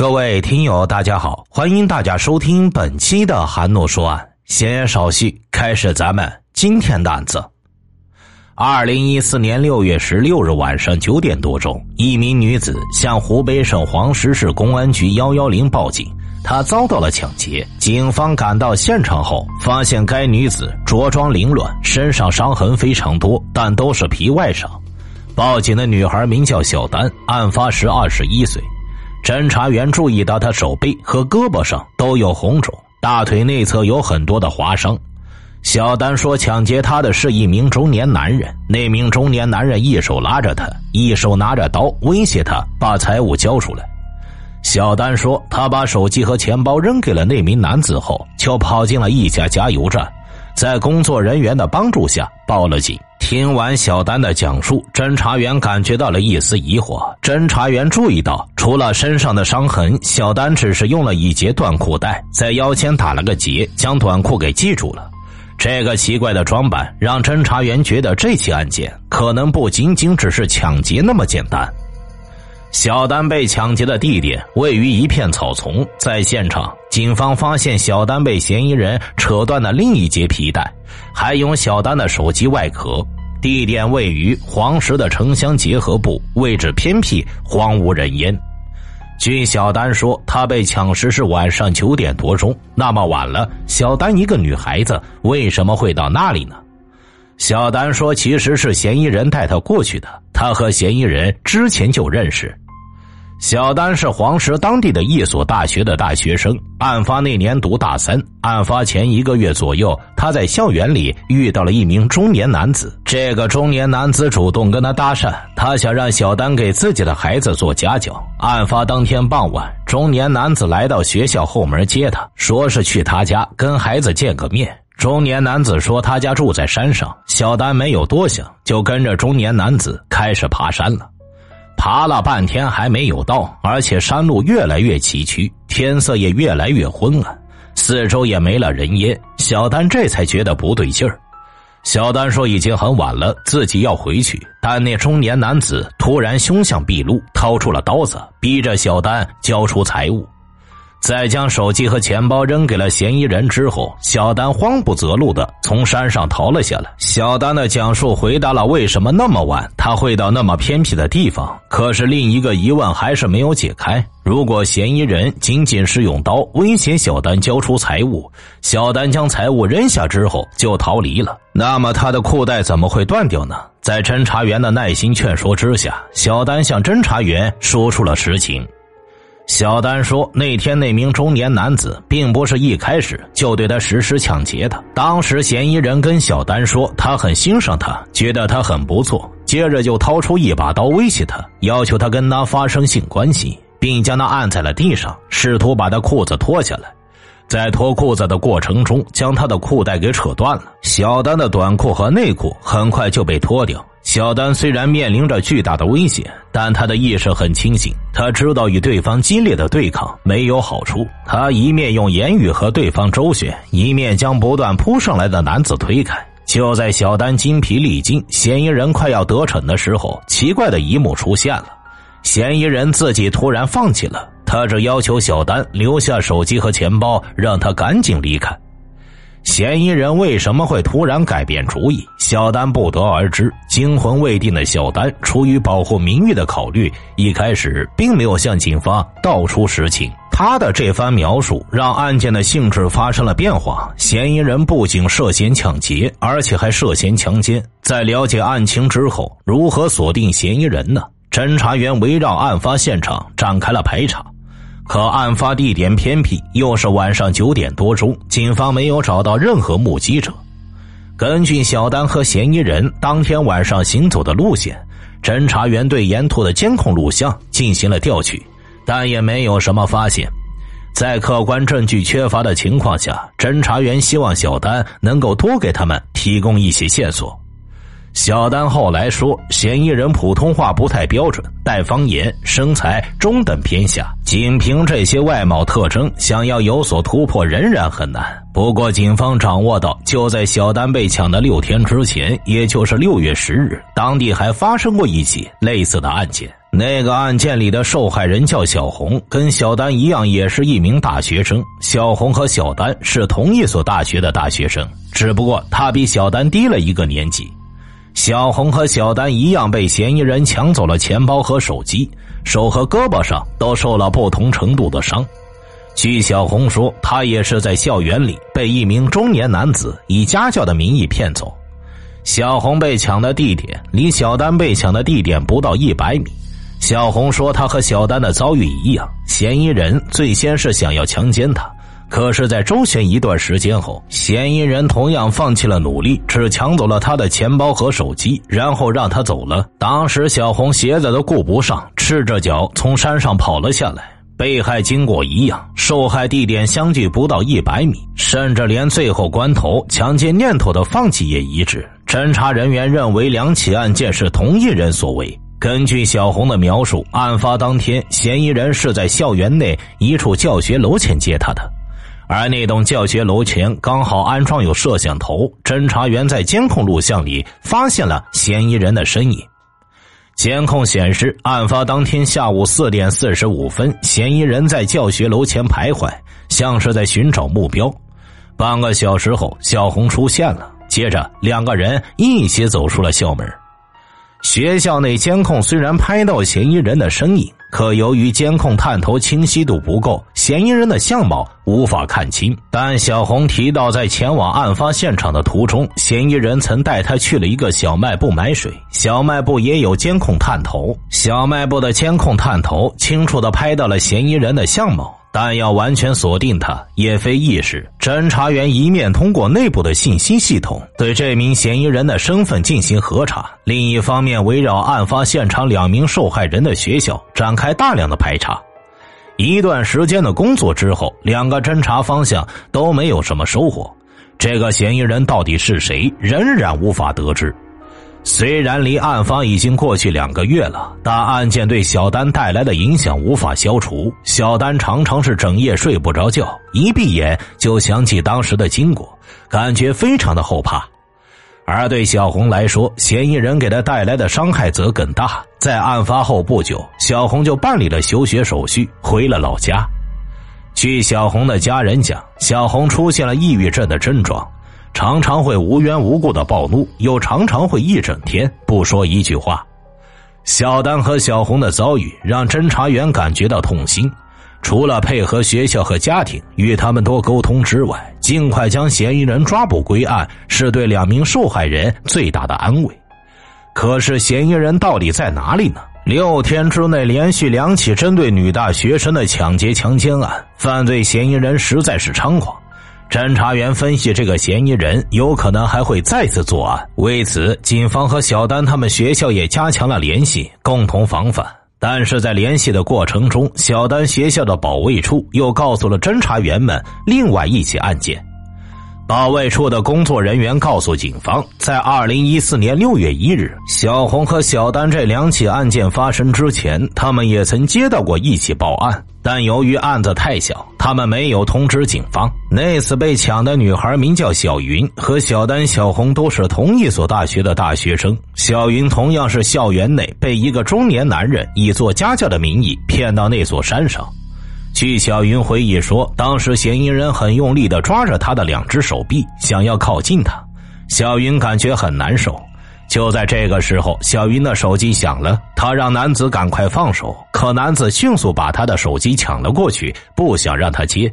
各位听友，大家好，欢迎大家收听本期的韩诺说案。闲言少叙，开始咱们今天的案子。二零一四年六月十六日晚上九点多钟，一名女子向湖北省黄石市公安局幺幺零报警，她遭到了抢劫。警方赶到现场后，发现该女子着装凌乱，身上伤痕非常多，但都是皮外伤。报警的女孩名叫小丹，案发时二十一岁。侦查员注意到他手背和胳膊上都有红肿，大腿内侧有很多的划伤。小丹说，抢劫他的是一名中年男人。那名中年男人一手拉着他，一手拿着刀，威胁他把财物交出来。小丹说，他把手机和钱包扔给了那名男子后，就跑进了一家加油站，在工作人员的帮助下报了警。听完小丹的讲述，侦查员感觉到了一丝疑惑。侦查员注意到，除了身上的伤痕，小丹只是用了一截断裤带在腰间打了个结，将短裤给系住了。这个奇怪的装扮让侦查员觉得这起案件可能不仅仅只是抢劫那么简单。小丹被抢劫的地点位于一片草丛，在现场，警方发现小丹被嫌疑人扯断的另一节皮带，还有小丹的手机外壳。地点位于黄石的城乡结合部，位置偏僻，荒无人烟。据小丹说，他被抢时是晚上九点多钟。那么晚了，小丹一个女孩子为什么会到那里呢？小丹说，其实是嫌疑人带她过去的，她和嫌疑人之前就认识。小丹是黄石当地的一所大学的大学生，案发那年读大三。案发前一个月左右，他在校园里遇到了一名中年男子。这个中年男子主动跟他搭讪，他想让小丹给自己的孩子做家教。案发当天傍晚，中年男子来到学校后门接他，说是去他家跟孩子见个面。中年男子说他家住在山上，小丹没有多想，就跟着中年男子开始爬山了。爬了半天还没有到，而且山路越来越崎岖，天色也越来越昏暗，四周也没了人烟。小丹这才觉得不对劲儿。小丹说已经很晚了，自己要回去。但那中年男子突然凶相毕露，掏出了刀子，逼着小丹交出财物。在将手机和钱包扔给了嫌疑人之后，小丹慌不择路的从山上逃了下来。小丹的讲述回答了为什么那么晚他会到那么偏僻的地方，可是另一个疑问还是没有解开：如果嫌疑人仅仅是用刀威胁小丹交出财物，小丹将财物扔下之后就逃离了，那么他的裤带怎么会断掉呢？在侦查员的耐心劝说之下，小丹向侦查员说出了实情。小丹说：“那天那名中年男子并不是一开始就对他实施抢劫的。当时嫌疑人跟小丹说，他很欣赏他，觉得他很不错。接着就掏出一把刀威胁他，要求他跟他发生性关系，并将他按在了地上，试图把他裤子脱下来。在脱裤子的过程中，将他的裤带给扯断了。小丹的短裤和内裤很快就被脱掉。”小丹虽然面临着巨大的危险，但他的意识很清醒。他知道与对方激烈的对抗没有好处。他一面用言语和对方周旋，一面将不断扑上来的男子推开。就在小丹精疲力尽、嫌疑人快要得逞的时候，奇怪的一幕出现了：嫌疑人自己突然放弃了，他只要求小丹留下手机和钱包，让他赶紧离开。嫌疑人为什么会突然改变主意？小丹不得而知。惊魂未定的小丹出于保护名誉的考虑，一开始并没有向警方道出实情。他的这番描述让案件的性质发生了变化。嫌疑人不仅涉嫌抢劫，而且还涉嫌强奸。在了解案情之后，如何锁定嫌疑人呢？侦查员围绕案发现场展开了排查。可案发地点偏僻，又是晚上九点多钟，警方没有找到任何目击者。根据小丹和嫌疑人当天晚上行走的路线，侦查员对沿途的监控录像进行了调取，但也没有什么发现。在客观证据缺乏的情况下，侦查员希望小丹能够多给他们提供一些线索。小丹后来说，嫌疑人普通话不太标准，带方言，身材中等偏下。仅凭这些外貌特征，想要有所突破仍然很难。不过，警方掌握到，就在小丹被抢的六天之前，也就是六月十日，当地还发生过一起类似的案件。那个案件里的受害人叫小红，跟小丹一样，也是一名大学生。小红和小丹是同一所大学的大学生，只不过她比小丹低了一个年级。小红和小丹一样，被嫌疑人抢走了钱包和手机，手和胳膊上都受了不同程度的伤。据小红说，她也是在校园里被一名中年男子以家教的名义骗走。小红被抢的地点离小丹被抢的地点不到一百米。小红说：“她和小丹的遭遇一样，嫌疑人最先是想要强奸她，可是，在周旋一段时间后，嫌疑人同样放弃了努力，只抢走了她的钱包和手机，然后让她走了。当时，小红鞋子都顾不上，赤着脚从山上跑了下来。被害经过一样，受害地点相距不到一百米，甚至连最后关头强奸念头的放弃也一致。侦查人员认为，两起案件是同一人所为。”根据小红的描述，案发当天，嫌疑人是在校园内一处教学楼前接她的，而那栋教学楼前刚好安装有摄像头。侦查员在监控录像里发现了嫌疑人的身影。监控显示，案发当天下午四点四十五分，嫌疑人在教学楼前徘徊，像是在寻找目标。半个小时后，小红出现了，接着两个人一起走出了校门。学校内监控虽然拍到嫌疑人的身影，可由于监控探头清晰度不够，嫌疑人的相貌无法看清。但小红提到，在前往案发现场的途中，嫌疑人曾带她去了一个小卖部买水，小卖部也有监控探头，小卖部的监控探头清楚地拍到了嫌疑人的相貌。但要完全锁定他也非易事。侦查员一面通过内部的信息系统对这名嫌疑人的身份进行核查，另一方面围绕案发现场两名受害人的学校展开大量的排查。一段时间的工作之后，两个侦查方向都没有什么收获。这个嫌疑人到底是谁，仍然无法得知。虽然离案发已经过去两个月了，但案件对小丹带来的影响无法消除。小丹常常是整夜睡不着觉，一闭眼就想起当时的经过，感觉非常的后怕。而对小红来说，嫌疑人给她带来的伤害则更大。在案发后不久，小红就办理了休学手续，回了老家。据小红的家人讲，小红出现了抑郁症的症状。常常会无缘无故的暴怒，又常常会一整天不说一句话。小丹和小红的遭遇让侦查员感觉到痛心，除了配合学校和家庭与他们多沟通之外，尽快将嫌疑人抓捕归案是对两名受害人最大的安慰。可是嫌疑人到底在哪里呢？六天之内连续两起针对女大学生的抢劫强奸案，犯罪嫌疑人实在是猖狂。侦查员分析，这个嫌疑人有可能还会再次作案。为此，警方和小丹他们学校也加强了联系，共同防范。但是在联系的过程中，小丹学校的保卫处又告诉了侦查员们另外一起案件。保卫处的工作人员告诉警方，在二零一四年六月一日，小红和小丹这两起案件发生之前，他们也曾接到过一起报案，但由于案子太小，他们没有通知警方。那次被抢的女孩名叫小云，和小丹、小红都是同一所大学的大学生。小云同样是校园内被一个中年男人以做家教的名义骗到那座山上。据小云回忆说，当时嫌疑人很用力的抓着她的两只手臂，想要靠近她。小云感觉很难受。就在这个时候，小云的手机响了，她让男子赶快放手，可男子迅速把她的手机抢了过去，不想让她接。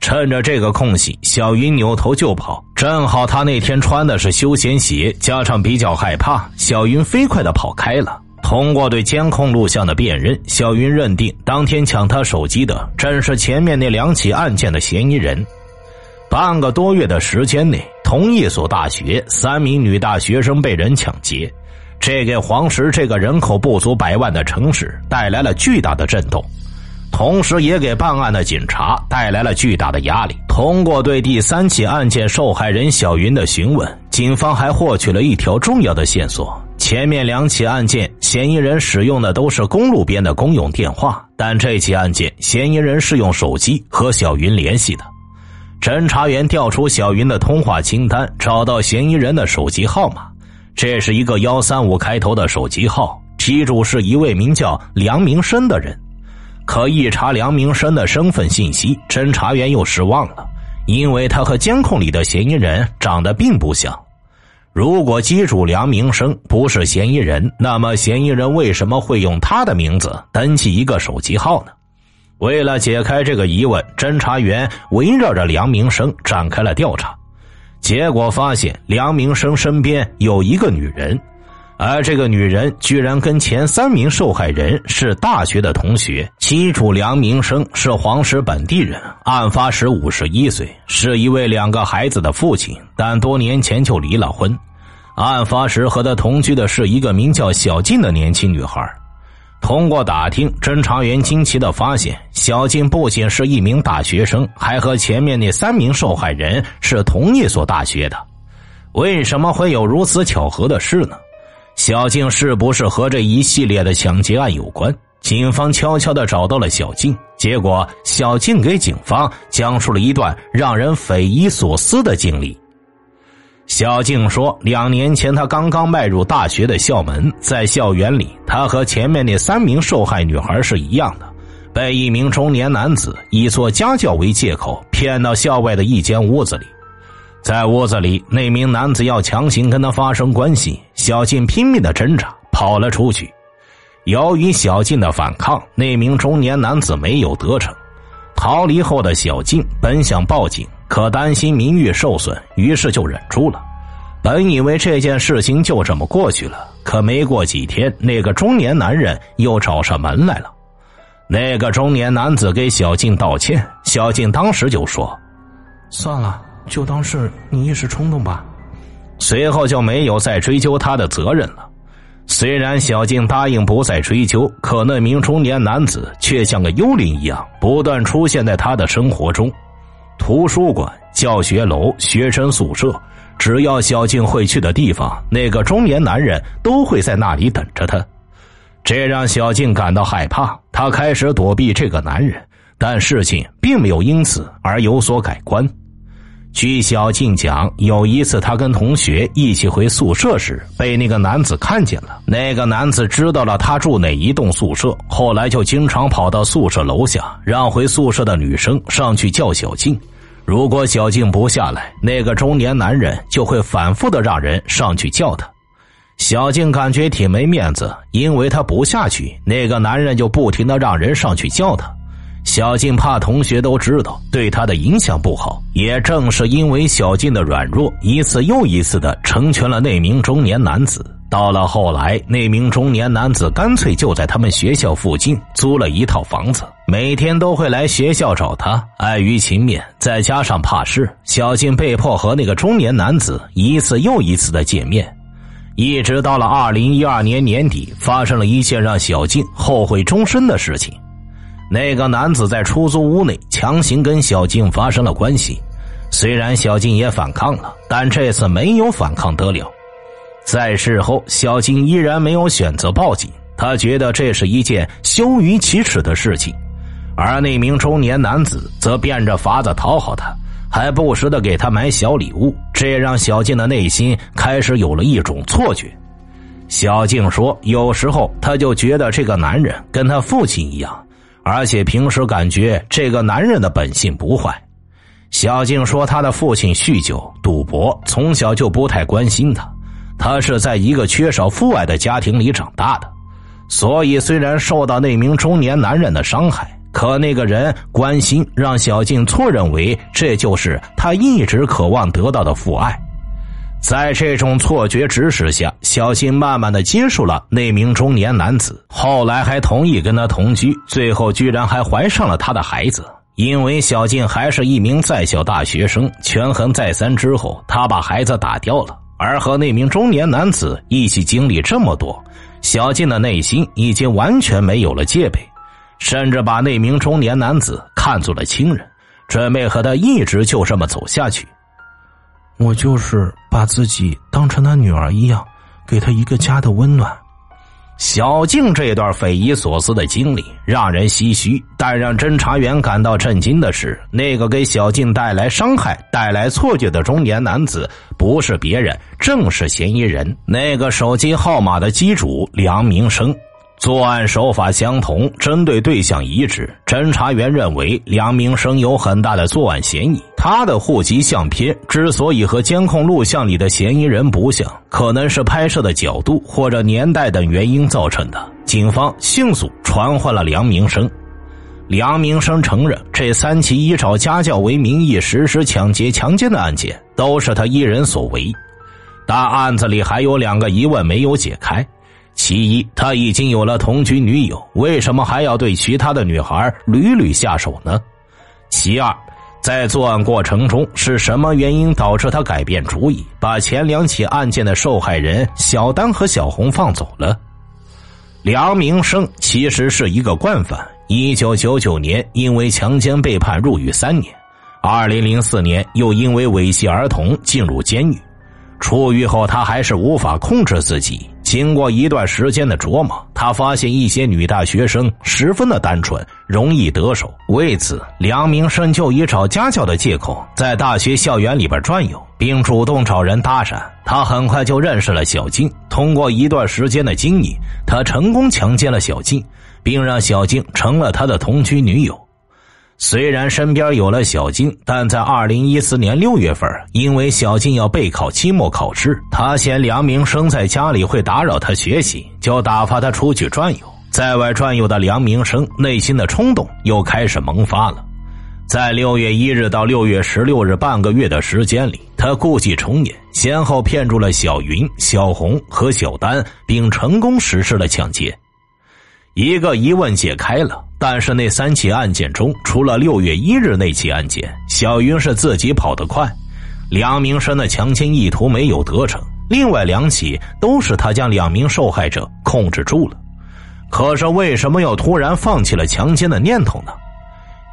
趁着这个空隙，小云扭头就跑。正好她那天穿的是休闲鞋，加上比较害怕，小云飞快的跑开了。通过对监控录像的辨认，小云认定当天抢他手机的正是前面那两起案件的嫌疑人。半个多月的时间内，同一所大学三名女大学生被人抢劫，这给黄石这个人口不足百万的城市带来了巨大的震动，同时也给办案的警察带来了巨大的压力。通过对第三起案件受害人小云的询问，警方还获取了一条重要的线索。前面两起案件，嫌疑人使用的都是公路边的公用电话，但这起案件，嫌疑人是用手机和小云联系的。侦查员调出小云的通话清单，找到嫌疑人的手机号码，这是一个幺三五开头的手机号。机主是一位名叫梁明生的人。可一查梁明生的身份信息，侦查员又失望了，因为他和监控里的嫌疑人长得并不像。如果机主梁明生不是嫌疑人，那么嫌疑人为什么会用他的名字登记一个手机号呢？为了解开这个疑问，侦查员围绕着梁明生展开了调查，结果发现梁明生身边有一个女人。而这个女人居然跟前三名受害人是大学的同学。妻主梁明生是黄石本地人，案发时五十一岁，是一位两个孩子的父亲，但多年前就离了婚。案发时和他同居的是一个名叫小静的年轻女孩。通过打听，侦查员惊奇的发现，小静不仅是一名大学生，还和前面那三名受害人是同一所大学的。为什么会有如此巧合的事呢？小静是不是和这一系列的抢劫案有关？警方悄悄的找到了小静，结果小静给警方讲述了一段让人匪夷所思的经历。小静说，两年前她刚刚迈入大学的校门，在校园里，她和前面那三名受害女孩是一样的，被一名中年男子以做家教为借口，骗到校外的一间屋子里。在屋子里，那名男子要强行跟他发生关系，小静拼命的挣扎，跑了出去。由于小静的反抗，那名中年男子没有得逞。逃离后的小静本想报警，可担心名誉受损，于是就忍住了。本以为这件事情就这么过去了，可没过几天，那个中年男人又找上门来了。那个中年男子给小静道歉，小静当时就说：“算了。”就当是你一时冲动吧，随后就没有再追究他的责任了。虽然小静答应不再追究，可那名中年男子却像个幽灵一样，不断出现在他的生活中。图书馆、教学楼、学生宿舍，只要小静会去的地方，那个中年男人都会在那里等着她。这让小静感到害怕，她开始躲避这个男人，但事情并没有因此而有所改观。据小静讲，有一次她跟同学一起回宿舍时，被那个男子看见了。那个男子知道了她住哪一栋宿舍，后来就经常跑到宿舍楼下，让回宿舍的女生上去叫小静。如果小静不下来，那个中年男人就会反复的让人上去叫她。小静感觉挺没面子，因为她不下去，那个男人就不停的让人上去叫她。小静怕同学都知道，对她的影响不好。也正是因为小静的软弱，一次又一次的成全了那名中年男子。到了后来，那名中年男子干脆就在他们学校附近租了一套房子，每天都会来学校找他。碍于情面，再加上怕事，小静被迫和那个中年男子一次又一次的见面。一直到了二零一二年年底，发生了一件让小静后悔终身的事情。那个男子在出租屋内强行跟小静发生了关系，虽然小静也反抗了，但这次没有反抗得了。在事后，小静依然没有选择报警，她觉得这是一件羞于启齿的事情。而那名中年男子则变着法子讨好她，还不时的给她买小礼物，这让小静的内心开始有了一种错觉。小静说：“有时候她就觉得这个男人跟她父亲一样。”而且平时感觉这个男人的本性不坏。小静说，他的父亲酗酒、赌博，从小就不太关心他。他是在一个缺少父爱的家庭里长大的，所以虽然受到那名中年男人的伤害，可那个人关心让小静错认为这就是他一直渴望得到的父爱。在这种错觉指使下，小静慢慢的接受了那名中年男子，后来还同意跟他同居，最后居然还怀上了他的孩子。因为小静还是一名在校大学生，权衡再三之后，他把孩子打掉了。而和那名中年男子一起经历这么多，小静的内心已经完全没有了戒备，甚至把那名中年男子看作了亲人，准备和他一直就这么走下去。我就是把自己当成他女儿一样，给他一个家的温暖。小静这段匪夷所思的经历让人唏嘘，但让侦查员感到震惊的是，那个给小静带来伤害、带来错觉的中年男子，不是别人，正是嫌疑人。那个手机号码的机主梁明生。作案手法相同，针对对象一致。侦查员认为梁明生有很大的作案嫌疑。他的户籍相片之所以和监控录像里的嫌疑人不像，可能是拍摄的角度或者年代等原因造成的。警方迅速传唤了梁明生。梁明生承认，这三起以找家教为名义实施抢劫、强奸的案件都是他一人所为。但案子里还有两个疑问没有解开。其一，他已经有了同居女友，为什么还要对其他的女孩屡屡下手呢？其二，在作案过程中是什么原因导致他改变主意，把前两起案件的受害人小丹和小红放走了？梁明生其实是一个惯犯，一九九九年因为强奸被判入狱三年，二零零四年又因为猥亵儿童进入监狱。出狱后，他还是无法控制自己。经过一段时间的琢磨，他发现一些女大学生十分的单纯，容易得手。为此，梁明生就以找家教的借口，在大学校园里边转悠，并主动找人搭讪。他很快就认识了小静。通过一段时间的经历，他成功强奸了小静，并让小静成了他的同居女友。虽然身边有了小静，但在二零一四年六月份，因为小静要备考期末考试，他嫌梁明生在家里会打扰他学习，就打发他出去转悠。在外转悠的梁明生内心的冲动又开始萌发了。在六月一日到六月十六日半个月的时间里，他故伎重演，先后骗住了小云、小红和小丹，并成功实施了抢劫。一个疑问解开了，但是那三起案件中，除了六月一日那起案件，小云是自己跑得快，梁明生的强奸意图没有得逞。另外两起都是他将两名受害者控制住了，可是为什么又突然放弃了强奸的念头呢？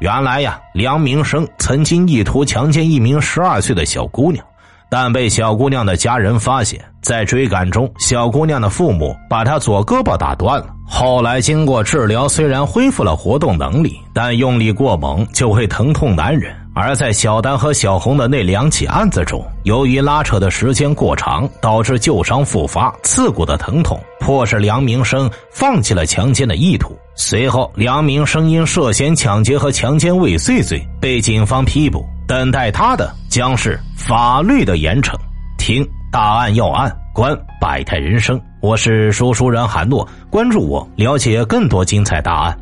原来呀，梁明生曾经意图强奸一名十二岁的小姑娘。但被小姑娘的家人发现，在追赶中，小姑娘的父母把她左胳膊打断了。后来经过治疗，虽然恢复了活动能力，但用力过猛就会疼痛难忍。而在小丹和小红的那两起案子中，由于拉扯的时间过长，导致旧伤复发，刺骨的疼痛迫使梁明生放弃了强奸的意图。随后，梁明生因涉嫌抢劫和强奸未遂罪被警方批捕。等待他的将是法律的严惩。听大案要案，观百态人生。我是说书人韩诺，关注我，了解更多精彩答案。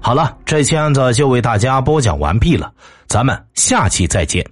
好了，这期案子就为大家播讲完毕了，咱们下期再见。